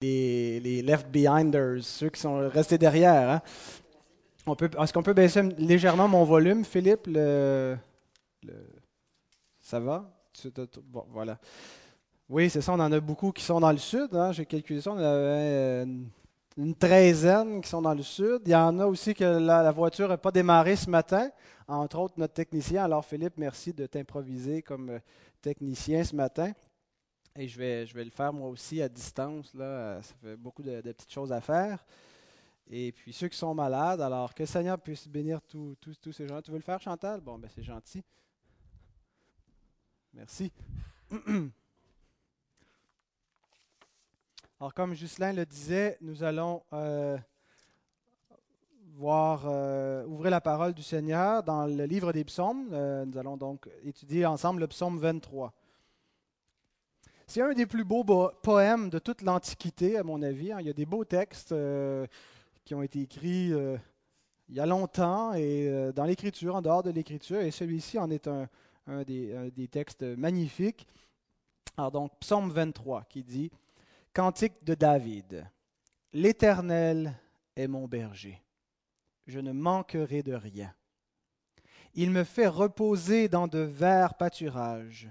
les, left behinders, ceux qui sont restés derrière. Hein. Est-ce qu'on peut baisser légèrement mon volume, Philippe? Ça va? Voilà. Oui, c'est ça, on en a beaucoup qui sont dans le sud. Hein. J'ai calculé ça, on avait une treizaine qui sont dans le sud. Il y en a aussi que la, voiture n'a pas démarré ce matin, entre autres notre technicien. Alors Philippe, merci de t'improviser comme euh, technicien ce matin. Et je vais, je vais le faire moi aussi à distance. Là. Ça fait beaucoup de, petites choses à faire. Et puis ceux qui sont malades, alors que le Seigneur puisse bénir tous ces gens. Tu veux le faire, Chantal? Bon, ben c'est gentil. Merci. Alors, comme Ghislain le disait, nous allons euh, voir, euh, ouvrir la parole du Seigneur dans le livre des psaumes. Euh, nous allons donc étudier ensemble le psaume 23. C'est un des plus beaux poèmes de toute l'Antiquité, à mon avis. Hein. Il y a des beaux textes qui ont été écrits il y a longtemps et dans l'Écriture, en dehors de l'Écriture, et celui-ci en est un, des, un, des, textes magnifiques. Alors donc, psaume 23 qui dit Cantique de David. L'Éternel est mon berger. Je ne manquerai de rien. Il me fait reposer dans de verts pâturages.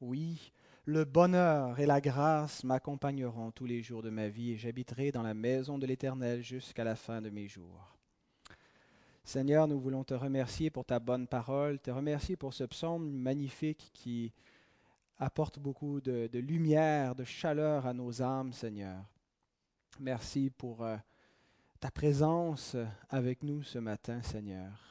Oui, le bonheur et la grâce m'accompagneront tous les jours de ma vie et j'habiterai dans la maison de l'Éternel jusqu'à la fin de mes jours. Seigneur, nous voulons te remercier pour ta bonne parole, te remercier pour ce psaume magnifique qui apporte beaucoup de, lumière, de chaleur à nos âmes, Seigneur. Merci pour euh, ta présence avec nous ce matin, Seigneur.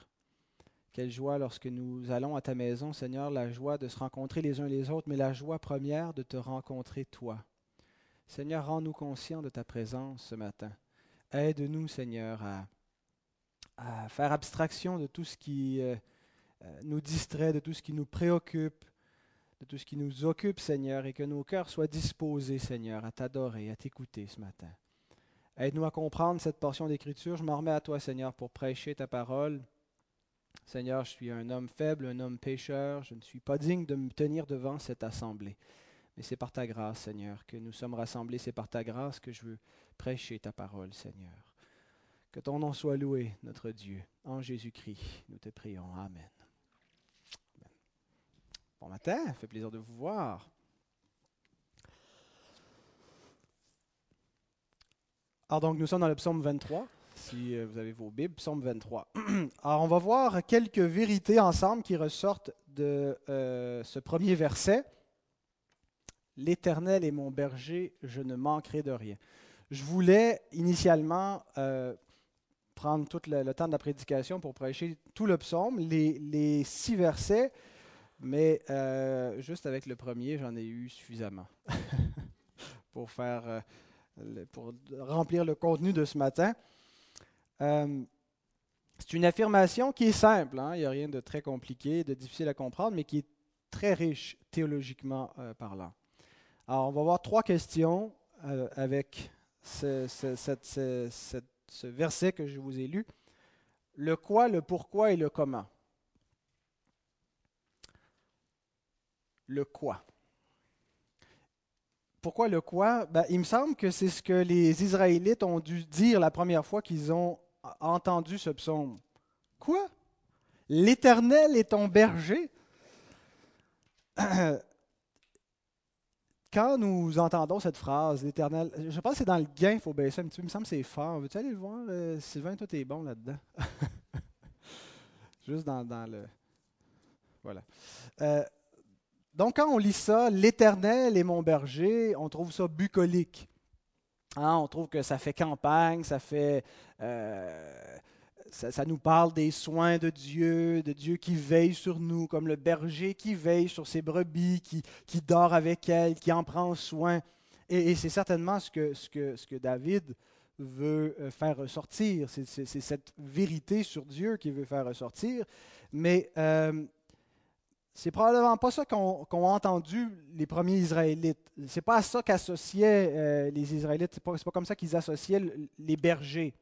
Quelle joie lorsque nous allons à ta maison, Seigneur, la joie de se rencontrer les uns les autres, mais la joie première de te rencontrer toi. Seigneur, rends-nous conscients de ta présence ce matin. Aide-nous, Seigneur, à, faire abstraction de tout ce qui euh, euh, nous distrait, de tout ce qui nous préoccupe, de tout ce qui nous occupe, Seigneur, et que nos cœurs soient disposés, Seigneur, à t'adorer, à t'écouter ce matin. Aide-nous à comprendre cette portion d'écriture. Je m'en remets à toi, Seigneur, pour prêcher ta parole. Seigneur, je suis un homme faible, un homme pécheur. Je ne suis pas digne de me tenir devant cette assemblée. Mais c'est par ta grâce, Seigneur, que nous sommes rassemblés. C'est par ta grâce que je veux prêcher ta parole, Seigneur. Que ton nom soit loué, notre Dieu. En Jésus-Christ, nous te prions. Amen. Bon matin, fait plaisir de vous voir. Alors donc nous sommes dans le psaume 23, si euh, vous avez vos Bibles, psaume 23. Alors on va voir quelques vérités ensemble qui ressortent de euh, ce premier verset. L'Éternel est mon berger, je ne manquerai de rien. Je voulais initialement euh, prendre tout le, temps de la prédication pour prêcher tout le psaume, les, six versets mais juste avec le premier, j'en ai eu suffisamment pour faire, pour remplir le contenu de ce matin. Euh, c'est une affirmation qui est simple, hein. il n'y a rien de très compliqué, de difficile à comprendre, mais qui est très riche théologiquement parlant. Alors, on va voir trois questions avec ce, ce verset que je vous ai lu. Le quoi, le pourquoi et le comment. le quoi. Pourquoi le quoi? Ben, Il me semble que c'est ce que les Israélites ont dû dire la première fois qu'ils ont entendu ce psaume. Quoi? L'Éternel est ton berger? Quand nous entendons cette phrase, l'Éternel, je pense que c'est dans le gain, il faut baisser un petit peu, il me semble que c'est fort. Veux-tu aller le voir, euh, Sylvain, toi, t'es bon là-dedans. Juste dans, le... Voilà. Euh, donc, quand on lit ça, l'Éternel est mon berger, on trouve ça bucolique. Hein, on trouve que ça fait campagne, ça fait. Euh, ça, nous parle des soins de Dieu, de Dieu qui veille sur nous, comme le berger qui veille sur ses brebis, qui, qui dort avec elles, qui en prend soin. Et, c'est certainement ce que, ce, que, ce que David veut euh, faire ressortir. C'est cette vérité sur Dieu qu'il veut faire ressortir. Mais euh, c'est probablement pas ça qu'ont entendu les premiers Israélites. C'est pas à ça qu'associaient euh, les Israélites. C'est pas, pas comme ça qu'ils associaient les bergers.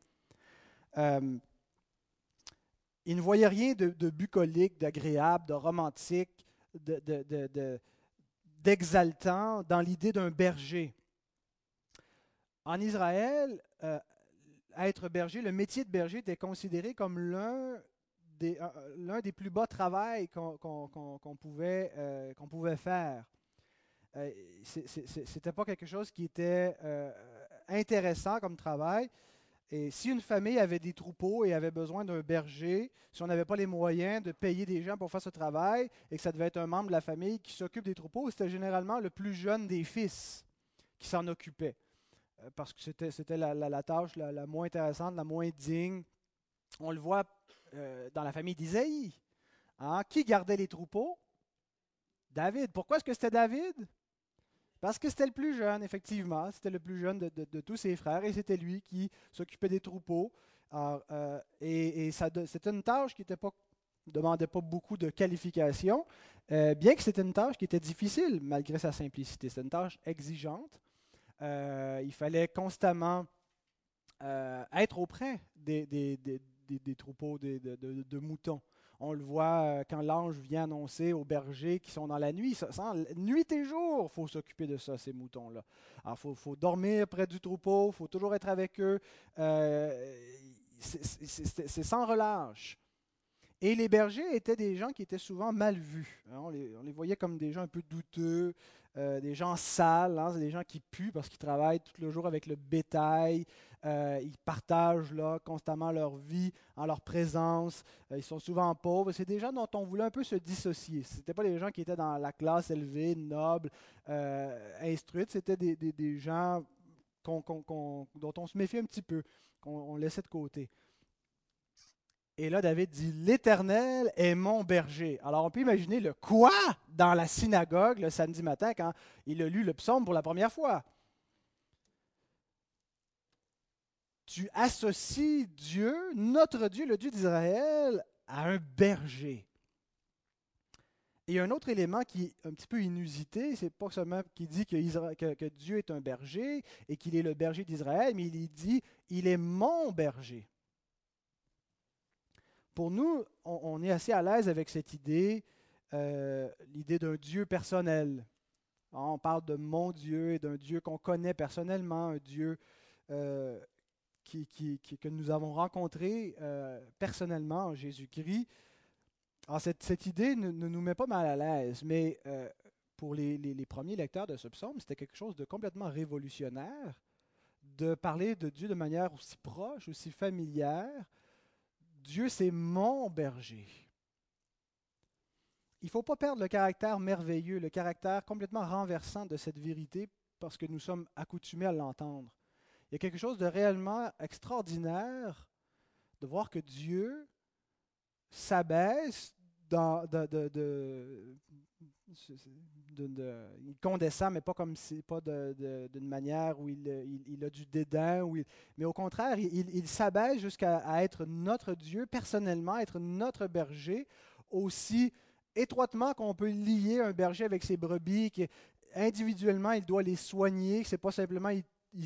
Euh, ils ne voyaient rien de, bucolique, d'agréable, de romantique, d'exaltant dans l'idée d'un berger. En Israël, euh, être berger, le métier de berger était considéré comme l'un l'un des plus bas travails qu'on pouvait, euh, pouvait faire. Euh, C'était pas quelque chose qui était euh, intéressant comme travail. Et si une famille avait des troupeaux et avait besoin d'un berger, si on n'avait pas les moyens de payer des gens pour faire ce travail et que ça devait être un membre de la famille qui s'occupe des troupeaux, c'était généralement le plus jeune des fils qui s'en occupait. Euh, parce que c'était la, la, tâche la, la, moins intéressante, la moins digne. On le voit euh, dans la famille d'Isaïe. Hein? Qui gardait les troupeaux? David. Pourquoi est-ce que c'était David? Parce que c'était le plus jeune, effectivement. C'était le plus jeune de, tous ses frères et c'était lui qui s'occupait des troupeaux. Euh, et, c'était une tâche qui ne demandait pas beaucoup de qualifications, euh, bien que c'était une tâche qui était difficile malgré sa simplicité. C'était une tâche exigeante. il fallait constamment être auprès des, troupeaux de, moutons. On le voit euh, quand l'ange vient annoncer aux bergers qui sont dans la nuit. nuit et jour, il faut s'occuper de ça, ces moutons-là. Il faut, dormir près du troupeau, il faut toujours être avec eux. Euh, c'est sans relâche. Et les bergers étaient des gens qui étaient souvent mal vus. Hein. On les, voyait comme des gens un peu douteux, euh, des gens sales, hein. des gens qui puent parce qu'ils travaillent tout le jour avec le bétail. Euh, ils partagent là, constamment leur vie en leur présence. Euh, ils sont souvent pauvres. C'est des gens dont on voulait un peu se dissocier. Ce n'étaient pas les gens qui étaient dans la classe élevée, noble, instruite. C'était des, gens dont on se méfiait un petit peu, qu'on laissait de côté. Et là, David dit, l'Éternel est mon berger. Alors, on peut imaginer le quoi dans la synagogue le samedi matin quand il a lu le psaume pour la première fois. Tu associes Dieu, notre Dieu, le Dieu d'Israël, à un berger. Et un autre élément qui est un petit peu inusité, c'est pas seulement qu'il dit que Dieu est un berger et qu'il est le berger d'Israël, mais il dit, il est mon berger pour nous, on, est assez à l'aise avec cette idée, euh, l'idée d'un Dieu personnel. Hein, on parle de mon Dieu et d'un Dieu qu'on connaît personnellement, un Dieu euh, qui, que nous avons rencontré euh, personnellement en Jésus-Christ. Cette, idée ne, nous met pas mal à l'aise, mais pour les, premiers lecteurs de ce psaume, c'était quelque chose de complètement révolutionnaire de parler de Dieu de manière aussi proche, aussi familière, Dieu, c'est mon berger. Il ne faut pas perdre le caractère merveilleux, le caractère complètement renversant de cette vérité parce que nous sommes accoutumés à l'entendre. Il y a quelque chose de réellement extraordinaire de voir que Dieu s'abaisse il condescend, mais pas comme pas d'une manière où il, a du dédain, mais au contraire, il, s'abaisse jusqu'à être notre Dieu personnellement, être notre berger, aussi étroitement qu'on peut lier un berger avec ses brebis, qui individuellement il doit les soigner, c'est pas simplement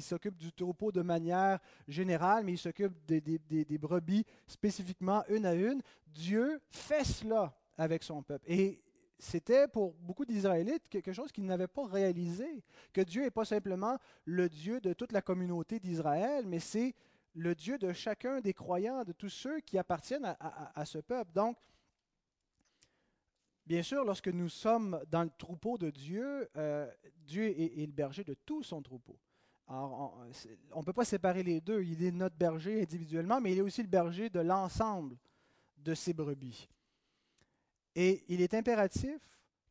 s'occupe du troupeau de manière générale, mais il s'occupe des, brebis spécifiquement une à une. Dieu fait cela avec son peuple. Et c'était pour beaucoup d'Israélites quelque chose qu'ils n'avaient pas réalisé, que Dieu n'est pas simplement le Dieu de toute la communauté d'Israël, mais c'est le Dieu de chacun des croyants, de tous ceux qui appartiennent à, ce peuple. Donc, bien sûr, lorsque nous sommes dans le troupeau de Dieu, euh, Dieu est, le berger de tout son troupeau. Alors, on ne peut pas séparer les deux. Il est notre berger individuellement, mais il est aussi le berger de l'ensemble de ses brebis. Et il est impératif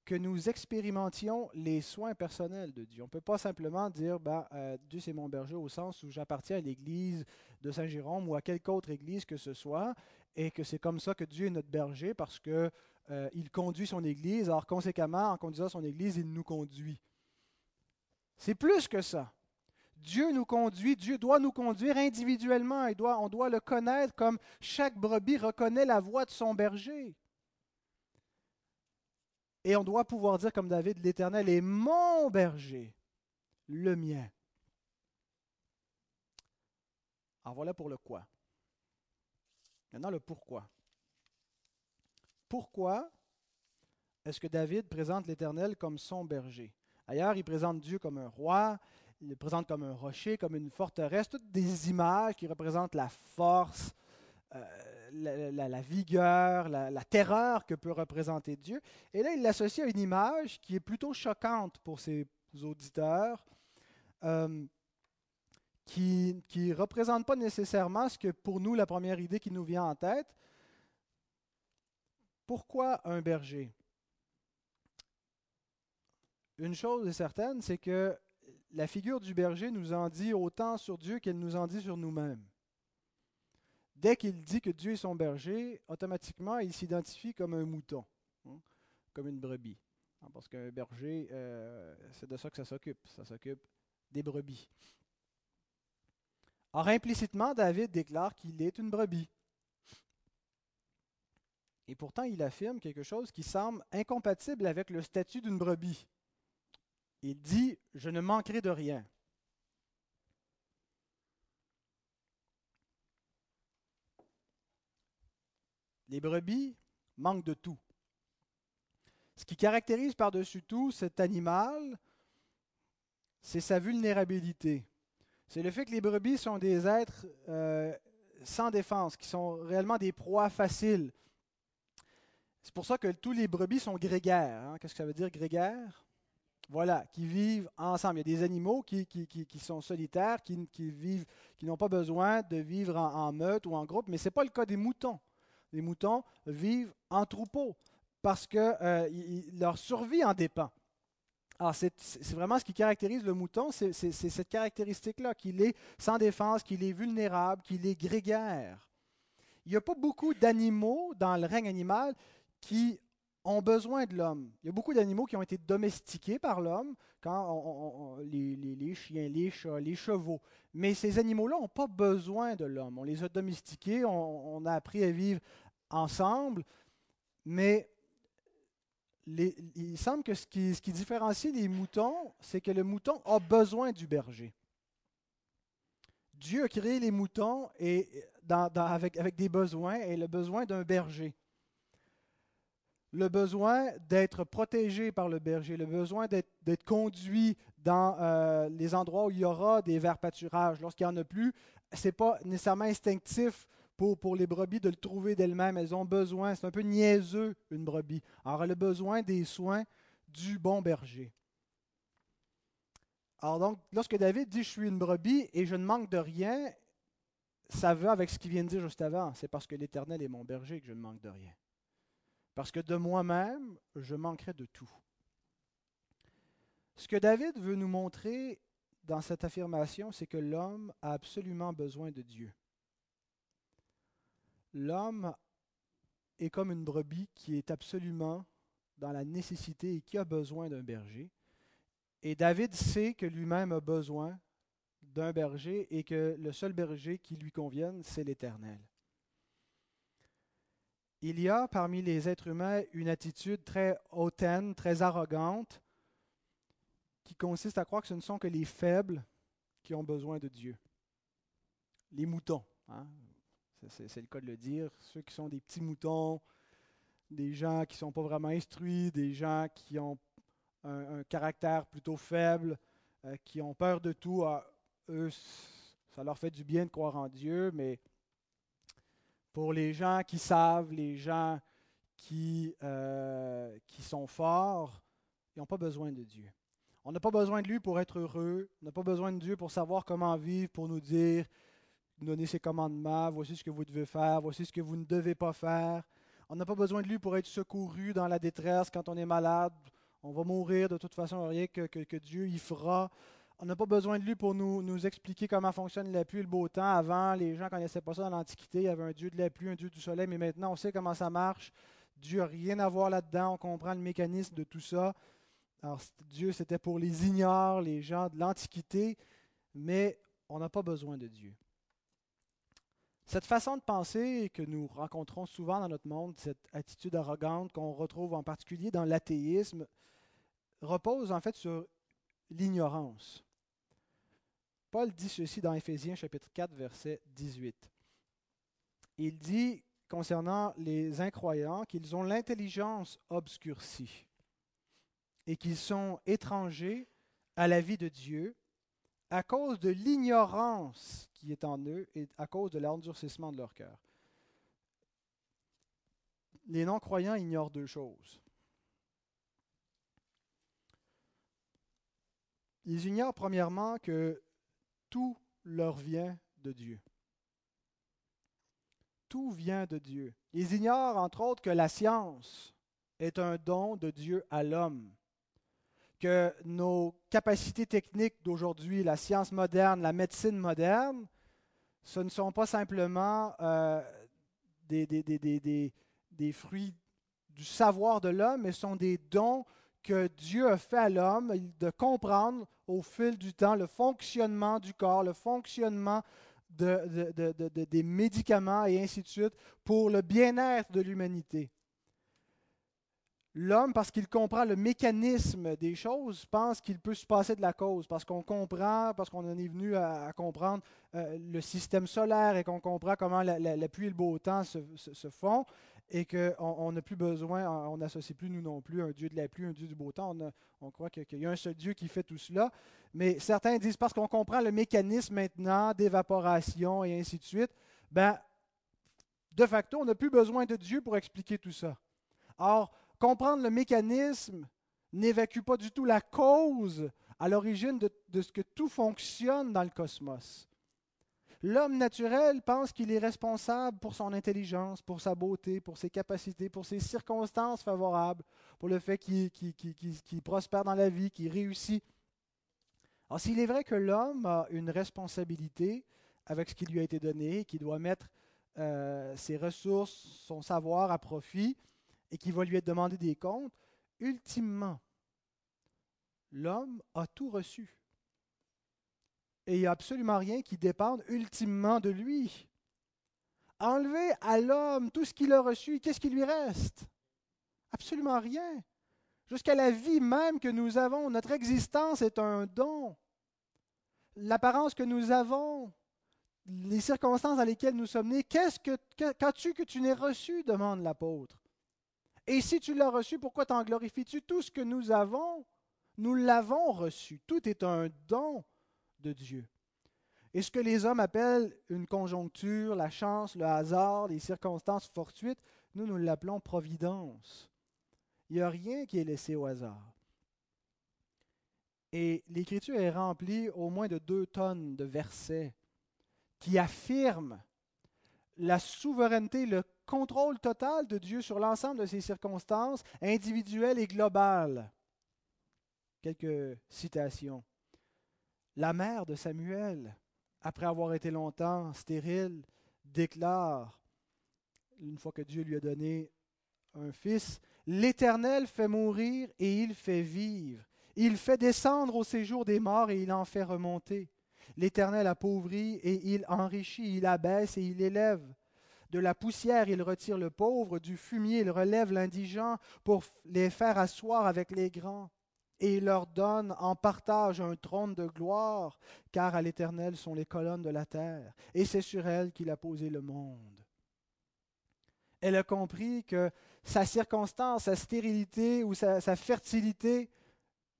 que nous expérimentions les soins personnels de Dieu. On ne peut pas simplement dire ben, euh, Dieu c'est mon berger au sens où j'appartiens à l'église de Saint-Jérôme ou à quelque autre église que ce soit, et que c'est comme ça que Dieu est notre berger parce qu'il euh, conduit son église. Alors conséquemment, en conduisant son église, il nous conduit. C'est plus que ça. Dieu nous conduit, Dieu doit nous conduire individuellement. On doit le connaître comme chaque brebis reconnaît la voix de son berger. Et on doit pouvoir dire comme David, l'Éternel est mon berger, le mien. Alors voilà pour le quoi. Maintenant le pourquoi. Pourquoi est-ce que David présente l'Éternel comme son berger? Ailleurs, il présente Dieu comme un roi, il le présente comme un rocher, comme une forteresse, toutes des images qui représentent la force, euh, la, vigueur, la, terreur que peut représenter Dieu. Et là, il l'associe à une image qui est plutôt choquante pour ses auditeurs, euh, qui ne représente pas nécessairement ce que pour nous, la première idée qui nous vient en tête. Pourquoi un berger? Une chose est certaine, c'est que la figure du berger nous en dit autant sur Dieu qu'elle nous en dit sur nous-mêmes. Dès qu'il dit que Dieu est son berger, automatiquement, il s'identifie comme un mouton, hein, comme une brebis. Hein, parce qu'un berger, euh, c'est de ça que ça s'occupe. Ça s'occupe des brebis. Or, implicitement, David déclare qu'il est une brebis. Et pourtant, il affirme quelque chose qui semble incompatible avec le statut d'une brebis. Il dit, je ne manquerai de rien. Les brebis manquent de tout. Ce qui caractérise par-dessus tout cet animal, c'est sa vulnérabilité. C'est le fait que les brebis sont des êtres euh, sans défense, qui sont réellement des proies faciles. C'est pour ça que tous les brebis sont grégaires. Hein. Qu'est-ce que ça veut dire grégaire voilà, qui vivent ensemble. Il y a des animaux qui, sont solitaires, qui, vivent, qui n'ont pas besoin de vivre en, meute ou en groupe, mais ce n'est pas le cas des moutons. Les moutons vivent en troupeau parce que euh, leur survie en dépend. Alors, c'est vraiment ce qui caractérise le mouton, c'est cette caractéristique-là, qu'il est sans défense, qu'il est vulnérable, qu'il est grégaire. Il n'y a pas beaucoup d'animaux dans le règne animal qui ont besoin de l'homme. Il y a beaucoup d'animaux qui ont été domestiqués par l'homme, quand les, chiens, les les chevaux. Mais ces animaux-là n'ont pas besoin de l'homme. On les a domestiqués, on, a appris à vivre ensemble, mais il semble que ce qui, ce qui différencie les moutons, c'est que le mouton a besoin du berger. Dieu a créé les moutons et, avec, avec des besoins et le besoin d'un berger le besoin d'être protégé par le berger, le besoin d'être conduit dans euh, les endroits où il y aura des verts pâturages. Lorsqu'il n'y en a plus, ce n'est pas nécessairement instinctif pour, les brebis de le trouver d'elles-mêmes. Elles ont besoin, c'est un peu niaiseux une brebis. Alors elle a besoin des soins du bon berger. Alors donc, lorsque David dit je suis une brebis et je ne manque de rien, ça va avec ce qu'il vient de dire juste avant. C'est parce que l'Éternel est mon berger que je ne manque de rien. Parce que de moi-même, je manquerai de tout. Ce que David veut nous montrer dans cette affirmation, c'est que l'homme a absolument besoin de Dieu. L'homme est comme une brebis qui est absolument dans la nécessité et qui a besoin d'un berger. Et David sait que lui-même a besoin d'un berger et que le seul berger qui lui convienne, c'est l'Éternel. Il y a parmi les êtres humains une attitude très hautaine, très arrogante, qui consiste à croire que ce ne sont que les faibles qui ont besoin de Dieu. Les moutons, hein? c'est le cas de le dire, ceux qui sont des petits moutons, des gens qui ne sont pas vraiment instruits, des gens qui ont un, caractère plutôt faible, euh, qui ont peur de tout, ah, eux, ça leur fait du bien de croire en Dieu, mais pour les gens qui savent, les gens qui, euh, qui sont forts, ils n'ont pas besoin de Dieu. On n'a pas besoin de lui pour être heureux. On n'a pas besoin de Dieu pour savoir comment vivre, pour nous dire, donner ses commandements, voici ce que vous devez faire, voici ce que vous ne devez pas faire. On n'a pas besoin de lui pour être secouru dans la détresse quand on est malade. On va mourir de toute façon, rien que, que, que Dieu y fera. On n'a pas besoin de lui pour nous, expliquer comment fonctionne la pluie et le beau temps. Avant, les gens ne connaissaient pas ça dans l'Antiquité. Il y avait un dieu de la pluie, un dieu du soleil, mais maintenant on sait comment ça marche. Dieu n'a rien à voir là-dedans. On comprend le mécanisme de tout ça. Alors, Dieu, c'était pour les ignares, les gens de l'Antiquité, mais on n'a pas besoin de Dieu. Cette façon de penser que nous rencontrons souvent dans notre monde, cette attitude arrogante qu'on retrouve en particulier dans l'athéisme, repose en fait sur l'ignorance. Paul dit ceci dans Éphésiens chapitre 4 verset 18. Il dit concernant les incroyants qu'ils ont l'intelligence obscurcie et qu'ils sont étrangers à la vie de Dieu à cause de l'ignorance qui est en eux et à cause de l'endurcissement de leur cœur. Les non-croyants ignorent deux choses. Ils ignorent premièrement que tout leur vient de Dieu. Tout vient de Dieu. Ils ignorent entre autres que la science est un don de Dieu à l'homme que nos capacités techniques d'aujourd'hui, la science moderne, la médecine moderne, ce ne sont pas simplement euh, des, des, fruits du savoir de l'homme, mais sont des dons que Dieu a fait à l'homme de comprendre au fil du temps le fonctionnement du corps, le fonctionnement des médicaments et ainsi de suite pour le bien-être de l'humanité. L'homme, parce qu'il comprend le mécanisme des choses, pense qu'il peut se passer de la cause, parce qu'on comprend, parce qu'on en est venu à, comprendre euh, le système solaire et qu'on comprend comment la, pluie et le beau temps se, font, et qu'on n'a plus besoin, on n'associe plus nous non plus un Dieu de la pluie, un Dieu du beau temps. On, croit qu'il y a un seul Dieu qui fait tout cela. Mais certains disent parce qu'on comprend le mécanisme maintenant d'évaporation et ainsi de suite, ben, de facto, on n'a plus besoin de Dieu pour expliquer tout ça. Or, Comprendre le mécanisme n'évacue pas du tout la cause à l'origine de, ce que tout fonctionne dans le cosmos. L'homme naturel pense qu'il est responsable pour son intelligence, pour sa beauté, pour ses capacités, pour ses circonstances favorables, pour le fait qu'il prospère dans la vie, qu'il réussit. Alors s'il est vrai que l'homme a une responsabilité avec ce qui lui a été donné, qu'il doit mettre euh, ses ressources, son savoir à profit, et qui va lui être demandé des comptes, ultimement, l'homme a tout reçu. Et il n'y a absolument rien qui dépende ultimement de lui. Enlever à l'homme tout ce qu'il a reçu, qu'est-ce qui lui reste? Absolument rien. Jusqu'à la vie même que nous avons, notre existence est un don. L'apparence que nous avons, les circonstances dans lesquelles nous sommes nés, qu'est-ce que qu'as-tu que tu n'aies reçu? demande l'apôtre. Et si tu l'as reçu, pourquoi t'en glorifies-tu? Tout ce que nous avons, nous l'avons reçu. Tout est un don de Dieu. Et ce que les hommes appellent une conjoncture, la chance, le hasard, les circonstances fortuites, nous, nous l'appelons providence. Il n'y a rien qui est laissé au hasard. Et l'Écriture est remplie au moins de deux tonnes de versets qui affirment la souveraineté, le contrôle total de Dieu sur l'ensemble de ses circonstances individuelles et globales. Quelques citations. La mère de Samuel, après avoir été longtemps stérile, déclare, une fois que Dieu lui a donné un fils, L'Éternel fait mourir et il fait vivre. Il fait descendre au séjour des morts et il en fait remonter. L'Éternel appauvrit et il enrichit, il abaisse et il élève. De la poussière, il retire le pauvre, du fumier, il relève l'indigent pour les faire asseoir avec les grands. Et il leur donne en partage un trône de gloire, car à l'Éternel sont les colonnes de la terre, et c'est sur elle qu'il a posé le monde. Elle a compris que sa circonstance, sa stérilité ou sa, sa fertilité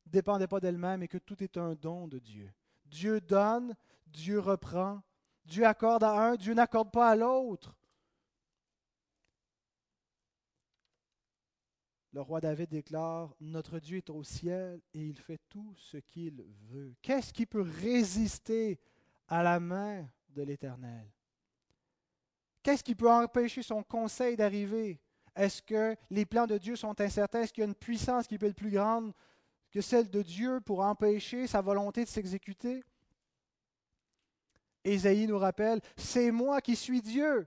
ne dépendait pas d'elle-même et que tout est un don de Dieu. Dieu donne, Dieu reprend, Dieu accorde à un, Dieu n'accorde pas à l'autre. Le roi David déclare, Notre Dieu est au ciel et il fait tout ce qu'il veut. Qu'est-ce qui peut résister à la main de l'Éternel? Qu'est-ce qui peut empêcher son conseil d'arriver? Est-ce que les plans de Dieu sont incertains? Est-ce qu'il y a une puissance qui peut être plus grande que celle de Dieu pour empêcher sa volonté de s'exécuter? Ésaïe nous rappelle, c'est moi qui suis Dieu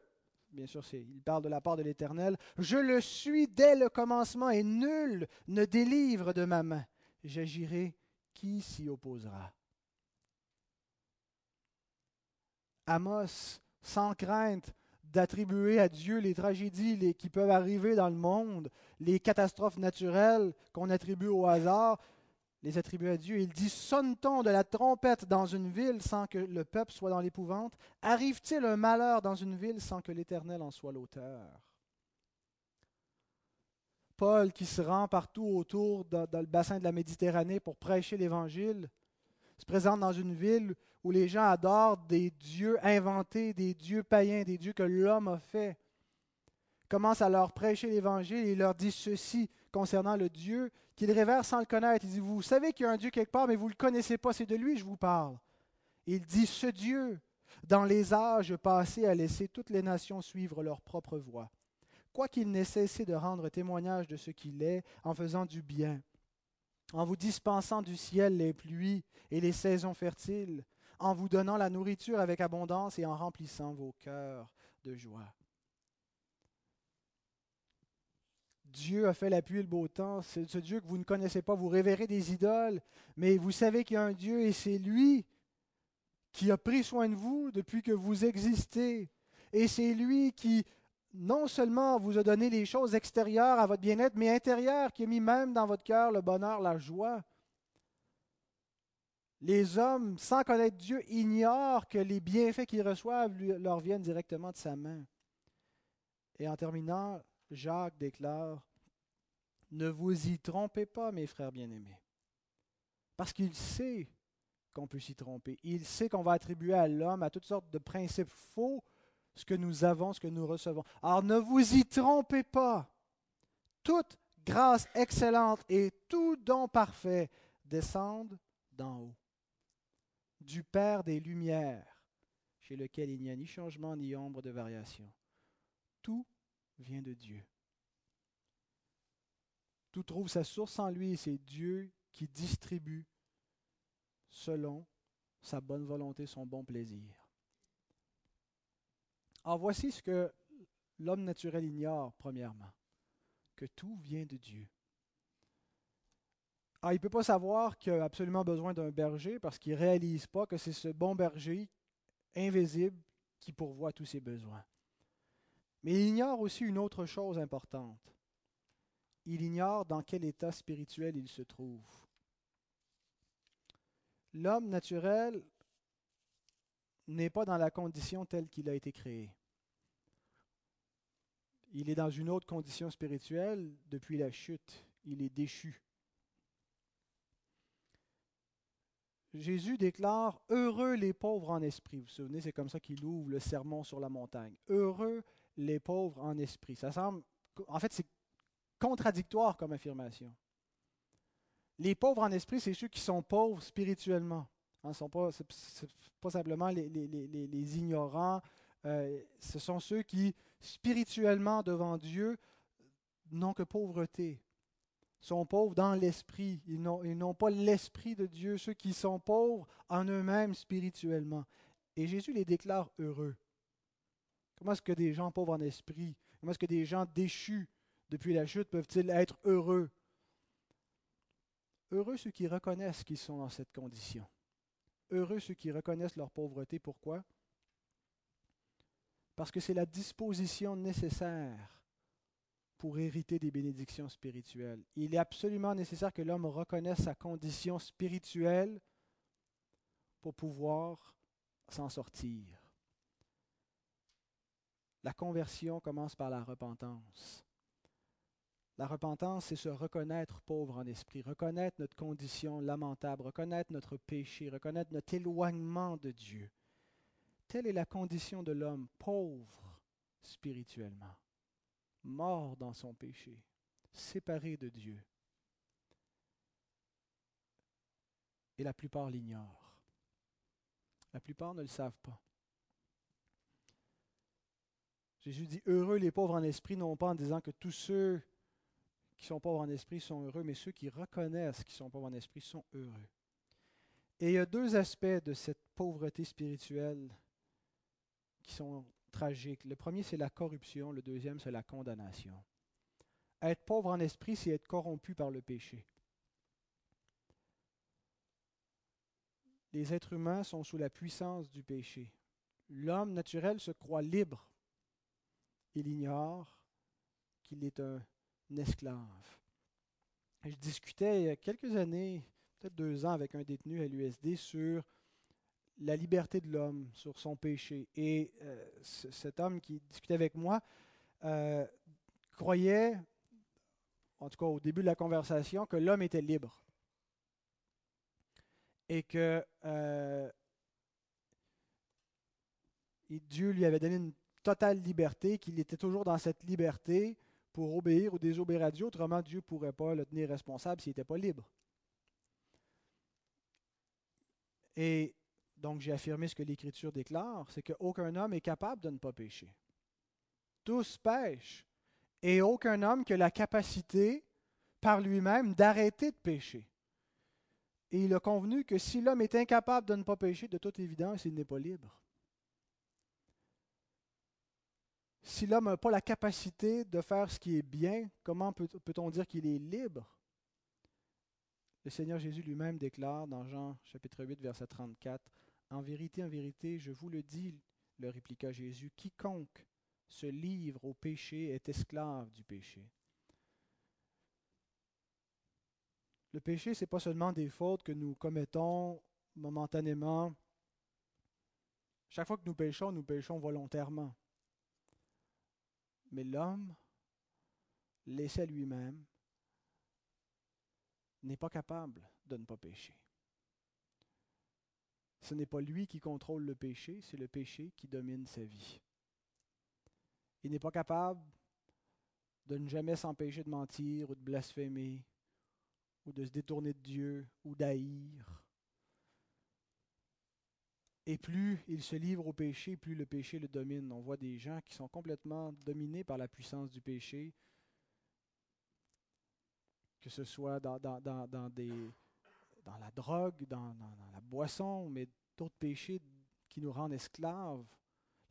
bien sûr, il parle de la part de l'Éternel. Je le suis dès le commencement et nul ne délivre de ma main. j'agirai, qui s'y opposera Amos, sans crainte d'attribuer à Dieu les tragédies qui peuvent arriver dans le monde, les catastrophes naturelles qu'on attribue au hasard, les attribuer à Dieu. Il dit Sonne-t-on de la trompette dans une ville sans que le peuple soit dans l'épouvante? Arrive-t-il un malheur dans une ville sans que l'Éternel en soit l'auteur? Paul, qui se rend partout autour dans, le bassin de la Méditerranée pour prêcher l'Évangile, se présente dans une ville où les gens adorent des dieux inventés, des dieux païens, des dieux que l'homme a fait. Commence à leur prêcher l'Évangile et il leur dit ceci concernant le Dieu qu'il révère sans le connaître. Il dit, vous savez qu'il y a un Dieu quelque part, mais vous ne le connaissez pas, c'est de lui que je vous parle. Il dit, ce Dieu, dans les âges passés, a laissé toutes les nations suivre leur propre voie quoiqu'il n'ait cessé de rendre témoignage de ce qu'il est en faisant du bien, en vous dispensant du ciel les pluies et les saisons fertiles, en vous donnant la nourriture avec abondance et en remplissant vos cœurs de joie. Dieu a fait la pluie et le beau temps. C'est ce Dieu que vous ne connaissez pas. Vous révérez des idoles, mais vous savez qu'il y a un Dieu et c'est lui qui a pris soin de vous depuis que vous existez. Et c'est lui qui non seulement vous a donné les choses extérieures à votre bien-être, mais intérieures, qui a mis même dans votre cœur le bonheur, la joie. Les hommes, sans connaître Dieu, ignorent que les bienfaits qu'ils reçoivent leur viennent directement de sa main. Et en terminant, Jacques déclare, Ne vous y trompez pas, mes frères bien-aimés, parce qu'il sait qu'on peut s'y tromper. Il sait qu'on va attribuer à l'homme à toutes sortes de principes faux ce que nous avons, ce que nous recevons. Alors ne vous y trompez pas. Toute grâce excellente et tout don parfait descendent d'en haut, du Père des Lumières, chez lequel il n'y a ni changement ni ombre de variation. Tout vient de Dieu. Tout trouve sa source en lui et c'est Dieu qui distribue selon sa bonne volonté, son bon plaisir. Alors voici ce que l'homme naturel ignore, premièrement, que tout vient de Dieu. Alors, il ne peut pas savoir qu'il a absolument besoin d'un berger parce qu'il ne réalise pas que c'est ce bon berger invisible qui pourvoit tous ses besoins. Mais il ignore aussi une autre chose importante. Il ignore dans quel état spirituel il se trouve. L'homme naturel n'est pas dans la condition telle qu'il a été créé. Il est dans une autre condition spirituelle depuis la chute. Il est déchu. Jésus déclare Heureux les pauvres en esprit. Vous vous souvenez, c'est comme ça qu'il ouvre le sermon sur la montagne. Heureux les pauvres en esprit. Ça semble. En fait, c'est contradictoire comme affirmation. Les pauvres en esprit, c'est ceux qui sont pauvres spirituellement. Ce ne sont pas, simplement les, les, ignorants. Euh, ce sont ceux qui, spirituellement devant Dieu, n'ont que pauvreté. Sont pauvres dans l'esprit. Ils n'ont pas l'esprit de Dieu, ceux qui sont pauvres en eux-mêmes spirituellement. Et Jésus les déclare heureux. Comment est-ce que des gens pauvres en esprit, comment est-ce que des gens déchus depuis la chute peuvent-ils être heureux? Heureux ceux qui reconnaissent qu'ils sont dans cette condition. Heureux ceux qui reconnaissent leur pauvreté. Pourquoi? Parce que c'est la disposition nécessaire pour hériter des bénédictions spirituelles. Il est absolument nécessaire que l'homme reconnaisse sa condition spirituelle pour pouvoir s'en sortir. La conversion commence par la repentance. La repentance, c'est se reconnaître pauvre en esprit, reconnaître notre condition lamentable, reconnaître notre péché, reconnaître notre éloignement de Dieu. Telle est la condition de l'homme pauvre spirituellement, mort dans son péché, séparé de Dieu. Et la plupart l'ignorent. La plupart ne le savent pas. Jésus dit, heureux les pauvres en esprit, non pas en disant que tous ceux qui sont pauvres en esprit sont heureux, mais ceux qui reconnaissent qu'ils sont pauvres en esprit sont heureux. Et il y a deux aspects de cette pauvreté spirituelle qui sont tragiques. Le premier, c'est la corruption, le deuxième, c'est la condamnation. Être pauvre en esprit, c'est être corrompu par le péché. les êtres humains sont sous la puissance du péché. L'homme naturel se croit libre. Il ignore qu'il est un esclave. Je discutais il y a quelques années, peut-être deux ans, avec un détenu à l'USD sur la liberté de l'homme, sur son péché. Et euh, cet homme qui discutait avec moi euh, croyait, en tout cas au début de la conversation, que l'homme était libre. Et que euh, Dieu lui avait donné une totale liberté, qu'il était toujours dans cette liberté pour obéir ou désobéir à Dieu. Autrement, Dieu ne pourrait pas le tenir responsable s'il n'était pas libre. Et donc, j'ai affirmé ce que l'Écriture déclare, c'est qu'aucun homme est capable de ne pas pécher. Tous pêchent. Et aucun homme qui a la capacité par lui-même d'arrêter de pécher. Et il a convenu que si l'homme est incapable de ne pas pécher, de toute évidence, il n'est pas libre. Si l'homme n'a pas la capacité de faire ce qui est bien, comment peut-on dire qu'il est libre? Le Seigneur Jésus lui-même déclare dans Jean chapitre 8, verset 34, En vérité, en vérité, je vous le dis, le répliqua Jésus, quiconque se livre au péché est esclave du péché. Le péché, ce n'est pas seulement des fautes que nous commettons momentanément. Chaque fois que nous péchons, nous péchons volontairement. Mais l'homme, laissé à lui-même, n'est pas capable de ne pas pécher. Ce n'est pas lui qui contrôle le péché, c'est le péché qui domine sa vie. Il n'est pas capable de ne jamais s'empêcher de mentir ou de blasphémer ou de se détourner de Dieu ou d'haïr et plus il se livre au péché, plus le péché le domine. On voit des gens qui sont complètement dominés par la puissance du péché, que ce soit dans, des, dans la drogue, dans, la boisson, mais d'autres péchés qui nous rendent esclaves,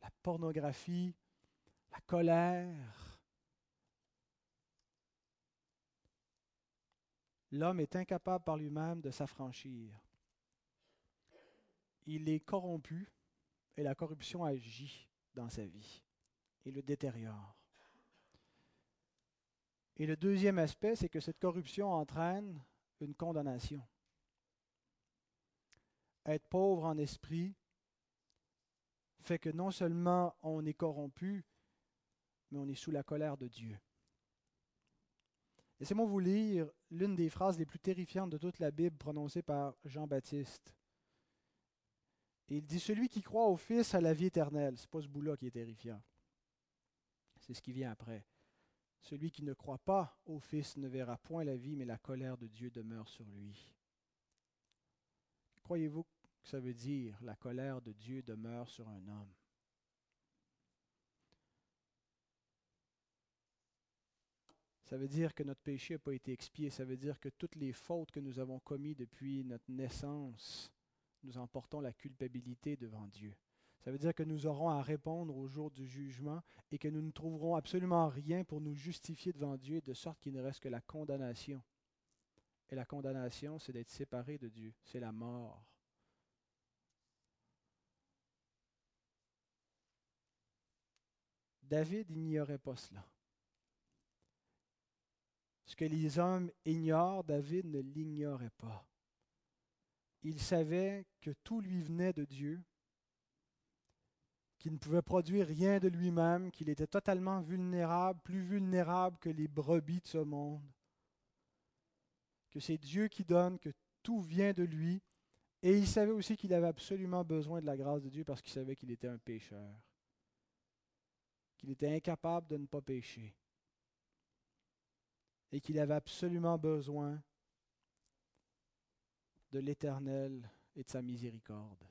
la pornographie, la colère. L'homme est incapable par lui-même de s'affranchir il est corrompu et la corruption agit dans sa vie et le détériore. Et le deuxième aspect, c'est que cette corruption entraîne une condamnation. Être pauvre en esprit fait que non seulement on est corrompu, mais on est sous la colère de Dieu. Laissez-moi vous lire l'une des phrases les plus terrifiantes de toute la Bible prononcée par Jean-Baptiste il dit Celui qui croit au Fils a la vie éternelle. Ce n'est pas ce bout-là qui est terrifiant. C'est ce qui vient après. Celui qui ne croit pas au Fils ne verra point la vie, mais la colère de Dieu demeure sur lui. Croyez-vous que ça veut dire la colère de Dieu demeure sur un homme? Ça veut dire que notre péché n'a pas été expié. Ça veut dire que toutes les fautes que nous avons commises depuis notre naissance nous emportons la culpabilité devant Dieu. Ça veut dire que nous aurons à répondre au jour du jugement et que nous ne trouverons absolument rien pour nous justifier devant Dieu, de sorte qu'il ne reste que la condamnation. Et la condamnation, c'est d'être séparé de Dieu, c'est la mort. David n'ignorait pas cela. Ce que les hommes ignorent, David ne l'ignorait pas il savait que tout lui venait de Dieu, qu'il ne pouvait produire rien de lui-même, qu'il était totalement vulnérable, plus vulnérable que les brebis de ce monde, que c'est Dieu qui donne, que tout vient de lui, et il savait aussi qu'il avait absolument besoin de la grâce de Dieu parce qu'il savait qu'il était un pécheur, qu'il était incapable de ne pas pécher, et qu'il avait absolument besoin de l'Éternel et de sa miséricorde.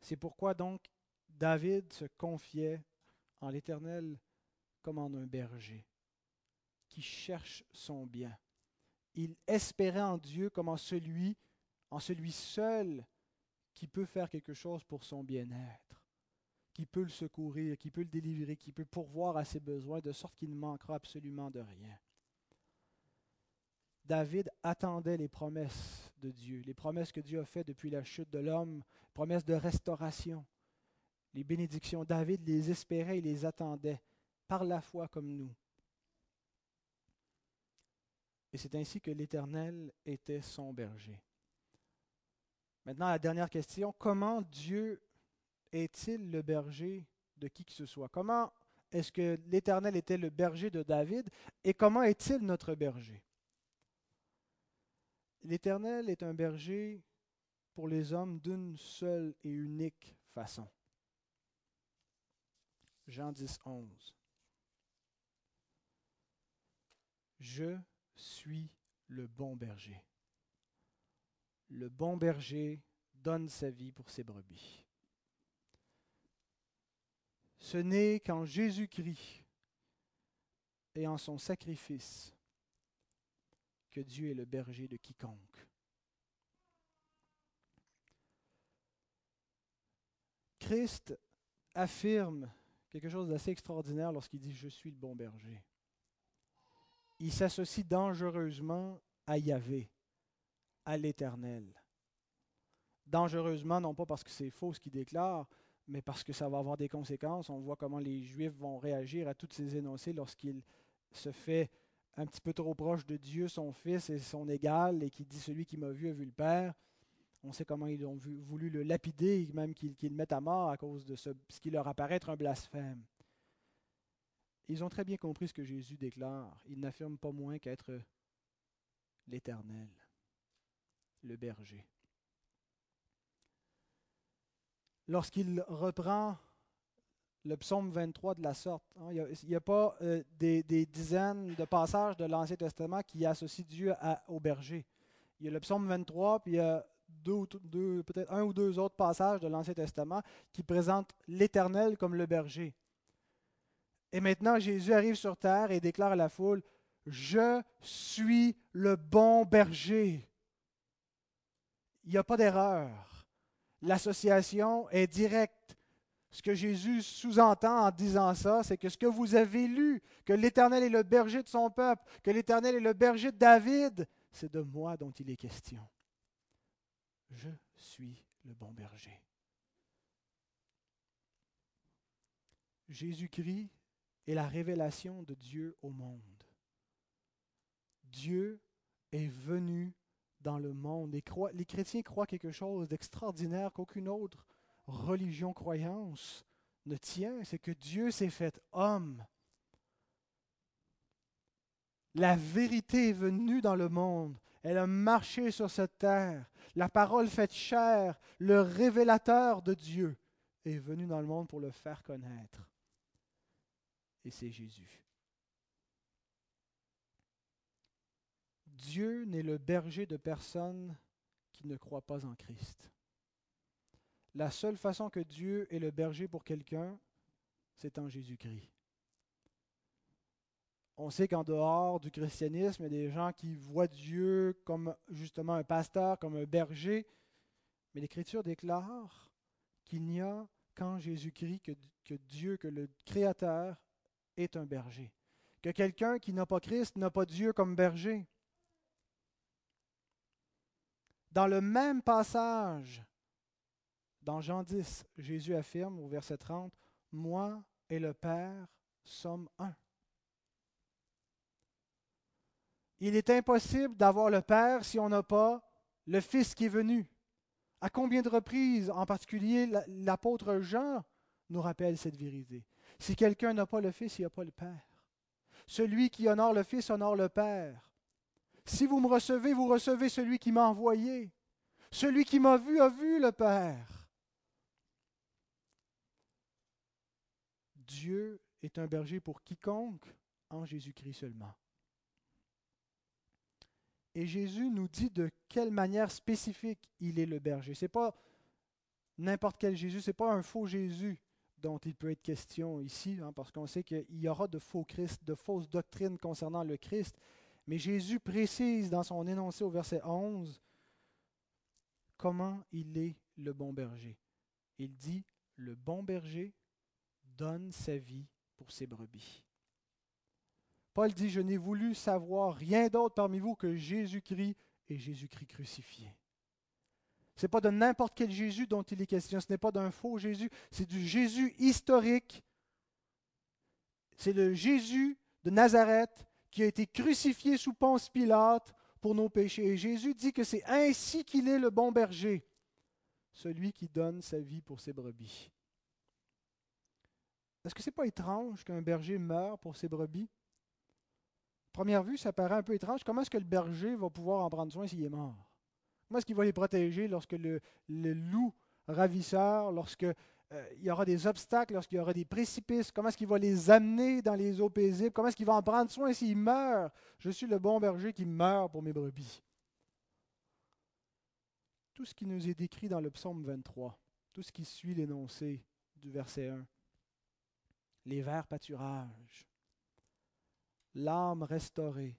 C'est pourquoi donc David se confiait en l'Éternel comme en un berger qui cherche son bien. Il espérait en Dieu comme en celui, en celui seul qui peut faire quelque chose pour son bien-être, qui peut le secourir, qui peut le délivrer, qui peut pourvoir à ses besoins, de sorte qu'il ne manquera absolument de rien. David attendait les promesses de Dieu, les promesses que Dieu a faites depuis la chute de l'homme, promesses de restauration, les bénédictions. David les espérait et les attendait par la foi comme nous. Et c'est ainsi que l'Éternel était son berger. Maintenant, la dernière question, comment Dieu est-il le berger de qui que ce soit? Comment est-ce que l'Éternel était le berger de David et comment est-il notre berger? L'Éternel est un berger pour les hommes d'une seule et unique façon. Jean 10, 11. Je suis le bon berger. Le bon berger donne sa vie pour ses brebis. Ce n'est qu'en Jésus-Christ et en son sacrifice que Dieu est le berger de quiconque. Christ affirme quelque chose d'assez extraordinaire lorsqu'il dit ⁇ Je suis le bon berger ⁇ Il s'associe dangereusement à Yahvé, à l'Éternel. Dangereusement, non pas parce que c'est faux ce qu'il déclare, mais parce que ça va avoir des conséquences. On voit comment les Juifs vont réagir à tous ces énoncés lorsqu'il se fait un petit peu trop proche de Dieu, son Fils et son égal, et qui dit Celui qui m'a vu a vu le Père. On sait comment ils ont voulu le lapider, même qu'ils le mettent à mort à cause de ce, ce qui leur apparaît être un blasphème. Ils ont très bien compris ce que Jésus déclare. Il n'affirme pas moins qu'être l'Éternel, le berger. lorsqu'il reprend le psaume 23 de la sorte. Hein, il n'y a, pas euh, des, dizaines de passages de l'Ancien Testament qui associent Dieu au berger. Il y a le psaume 23, puis il y a peut-être un ou deux autres passages de l'Ancien Testament qui présentent l'Éternel comme le berger. Et maintenant, Jésus arrive sur terre et déclare à la foule, Je suis le bon berger. Il n'y a pas d'erreur l'association est directe. Ce que Jésus sous-entend en disant ça, c'est que ce que vous avez lu, que l'Éternel est le berger de son peuple, que l'Éternel est le berger de David, c'est de moi dont il est question. Je suis le bon berger. Jésus-Christ est la révélation de Dieu au monde. Dieu est venu dans le monde. Les, les chrétiens croient quelque chose d'extraordinaire qu'aucune autre religion, croyance ne tient, c'est que Dieu s'est fait homme. La vérité est venue dans le monde. Elle a marché sur cette terre. La parole faite chair, le révélateur de Dieu, est venu dans le monde pour le faire connaître. Et c'est Jésus. Dieu n'est le berger de personne qui ne croit pas en Christ. La seule façon que Dieu est le berger pour quelqu'un, c'est en Jésus-Christ. On sait qu'en dehors du christianisme, il y a des gens qui voient Dieu comme justement un pasteur, comme un berger, mais l'Écriture déclare qu'il n'y a qu'en Jésus-Christ que, que Dieu, que le Créateur est un berger. Que quelqu'un qui n'a pas Christ n'a pas Dieu comme berger. Dans le même passage, dans Jean 10, Jésus affirme au verset 30, Moi et le Père sommes un. Il est impossible d'avoir le Père si on n'a pas le Fils qui est venu. À combien de reprises, en particulier l'apôtre Jean, nous rappelle cette vérité? Si quelqu'un n'a pas le Fils, il n'y a pas le Père. Celui qui honore le Fils honore le Père. Si vous me recevez, vous recevez celui qui m'a envoyé. Celui qui m'a vu a vu le Père. Dieu est un berger pour quiconque en Jésus-Christ seulement. Et Jésus nous dit de quelle manière spécifique il est le berger. Ce n'est pas n'importe quel Jésus, ce n'est pas un faux Jésus dont il peut être question ici, hein, parce qu'on sait qu'il y aura de faux Christ, de fausses doctrines concernant le Christ. Mais Jésus précise dans son énoncé au verset 11 comment il est le bon berger. Il dit, le bon berger donne sa vie pour ses brebis. Paul dit, je n'ai voulu savoir rien d'autre parmi vous que Jésus-Christ et Jésus-Christ crucifié. Ce n'est pas de n'importe quel Jésus dont il est question, ce n'est pas d'un faux Jésus, c'est du Jésus historique. C'est le Jésus de Nazareth qui a été crucifié sous Ponce Pilate pour nos péchés. Et Jésus dit que c'est ainsi qu'il est le bon berger, celui qui donne sa vie pour ses brebis. Est-ce que ce n'est pas étrange qu'un berger meure pour ses brebis? Première vue, ça paraît un peu étrange. Comment est-ce que le berger va pouvoir en prendre soin s'il est mort? Comment est-ce qu'il va les protéger lorsque le, loup ravisseur, lorsque euh, il y aura des obstacles, lorsqu'il y aura des précipices, comment est-ce qu'il va les amener dans les eaux paisibles, comment est-ce qu'il va en prendre soin s'il meurt? Je suis le bon berger qui meurt pour mes brebis. Tout ce qui nous est décrit dans le psaume 23, tout ce qui suit l'énoncé du verset 1, les verts pâturages, l'âme restaurée,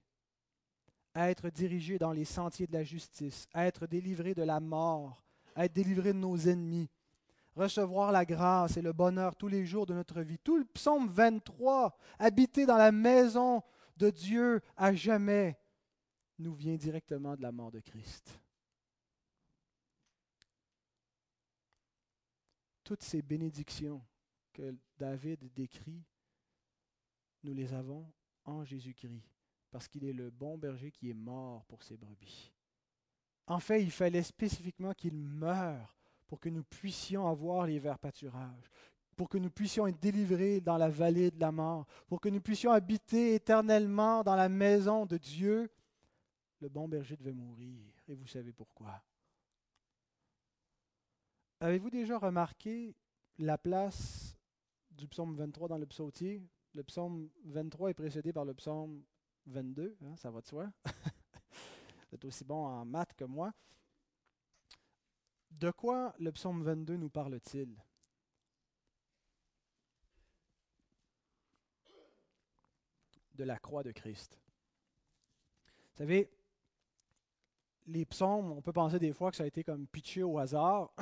être dirigé dans les sentiers de la justice, être délivré de la mort, être délivré de nos ennemis, recevoir la grâce et le bonheur tous les jours de notre vie. Tout le psaume 23, habiter dans la maison de Dieu à jamais, nous vient directement de la mort de Christ. Toutes ces bénédictions que David décrit, nous les avons en Jésus-Christ, parce qu'il est le bon berger qui est mort pour ses brebis. En fait, il fallait spécifiquement qu'il meure pour que nous puissions avoir les verts pâturages, pour que nous puissions être délivrés dans la vallée de la mort, pour que nous puissions habiter éternellement dans la maison de Dieu. Le bon berger devait mourir, et vous savez pourquoi. Avez-vous déjà remarqué la place du psaume 23 dans le psautier? Le psaume 23 est précédé par le psaume 22, hein, ça va de soi. Vous êtes aussi bon en maths que moi. De quoi le psaume 22 nous parle-t-il? De la croix de Christ. Vous savez, les psaumes, on peut penser des fois que ça a été comme pitché au hasard.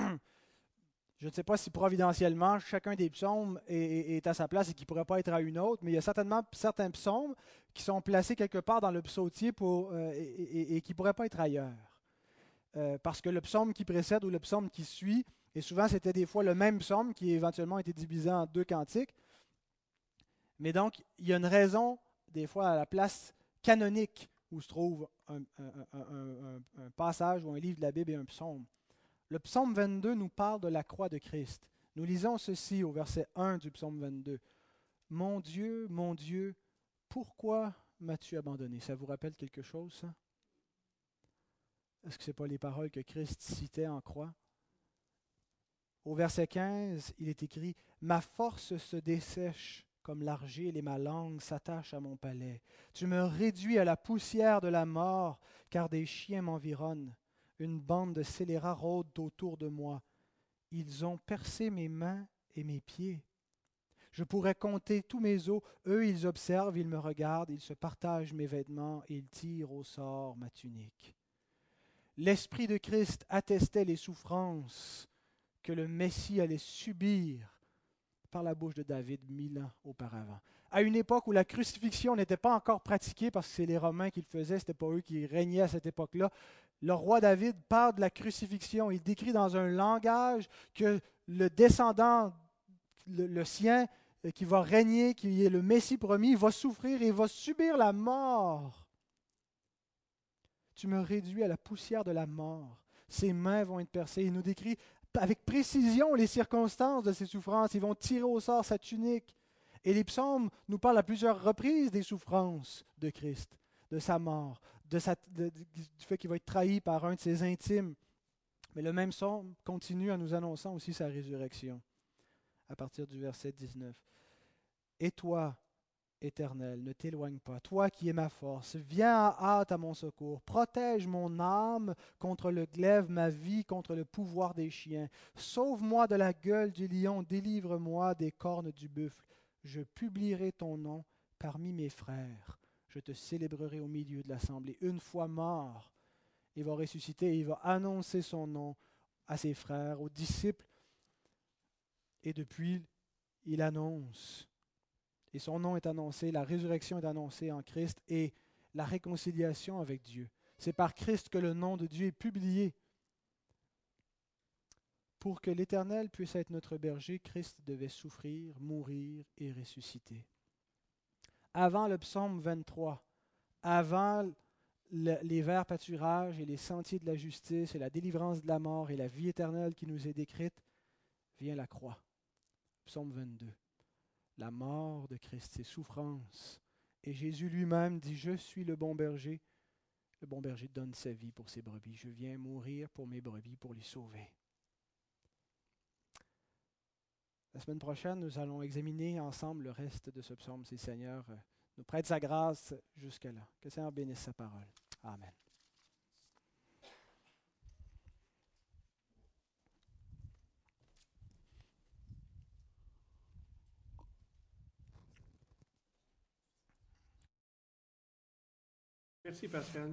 Je ne sais pas si providentiellement chacun des psaumes est, à sa place et qui ne pourrait pas être à une autre, mais il y a certainement certains psaumes qui sont placés quelque part dans le psautier euh, et, qui ne pourraient pas être ailleurs. Euh, parce que le psaume qui précède ou le psaume qui suit, et souvent c'était des fois le même psaume qui éventuellement été divisé en deux cantiques. Mais donc, il y a une raison, des fois, à la place canonique où se trouve un passage ou un livre de la Bible et un psaume. Le psaume 22 nous parle de la croix de Christ. Nous lisons ceci au verset 1 du psaume 22. Mon Dieu, mon Dieu, pourquoi m'as-tu abandonné? Ça vous rappelle quelque chose, ça? Est-ce que ce n'est pas les paroles que Christ citait en croix? Au verset 15, il est écrit Ma force se dessèche comme l'argile et ma langue s'attache à mon palais. Tu me réduis à la poussière de la mort, car des chiens m'environnent. Une bande de scélérats rôde autour de moi. Ils ont percé mes mains et mes pieds. Je pourrais compter tous mes os. Eux, ils observent, ils me regardent, ils se partagent mes vêtements, ils tirent au sort ma tunique. L'Esprit de Christ attestait les souffrances que le Messie allait subir par la bouche de David mille ans auparavant. À une époque où la crucifixion n'était pas encore pratiquée parce que c'est les Romains qui le faisaient, ce n'était pas eux qui régnaient à cette époque-là, le roi David parle de la crucifixion. Il décrit dans un langage que le descendant, le, sien, euh, qui va régner, qui est le Messie promis, va souffrir et va subir la mort. Tu me réduis à la poussière de la mort. Ses mains vont être percées. Il nous décrit avec précision les circonstances de ses souffrances. Ils vont tirer au sort sa tunique. Et les psaumes nous parlent à plusieurs reprises des souffrances de Christ, de sa mort, de du fait qu'il va être trahi par un de ses intimes. Mais le même son continue en nous annonçant aussi sa résurrection, à partir du verset 19. Et toi, Éternel, ne t'éloigne pas, toi qui es ma force, viens à hâte à mon secours, protège mon âme contre le glaive, ma vie contre le pouvoir des chiens. Sauve-moi de la gueule du lion, délivre-moi des cornes du buffle. Je publierai ton nom parmi mes frères je te célébrerai au milieu de l'assemblée. Une fois mort, il va ressusciter et il va annoncer son nom à ses frères, aux disciples. Et depuis, il annonce. Et son nom est annoncé, la résurrection est annoncée en Christ et la réconciliation avec Dieu. C'est par Christ que le nom de Dieu est publié. Pour que l'Éternel puisse être notre berger, Christ devait souffrir, mourir et ressusciter. Avant le psaume 23, avant les verts pâturages et les sentiers de la justice et la délivrance de la mort et la vie éternelle qui nous est décrite, vient la croix. Psaume 22. La mort de Christ, ses souffrances. Et Jésus lui-même dit, je suis le bon berger. Le bon berger donne sa vie pour ses brebis. Je viens mourir pour mes brebis, pour les sauver. La semaine prochaine, nous allons examiner ensemble le reste de ce psaume. Si Seigneur euh, nous prête sa grâce jusque-là. Que le Seigneur bénisse sa parole. Amen. Merci Pascal.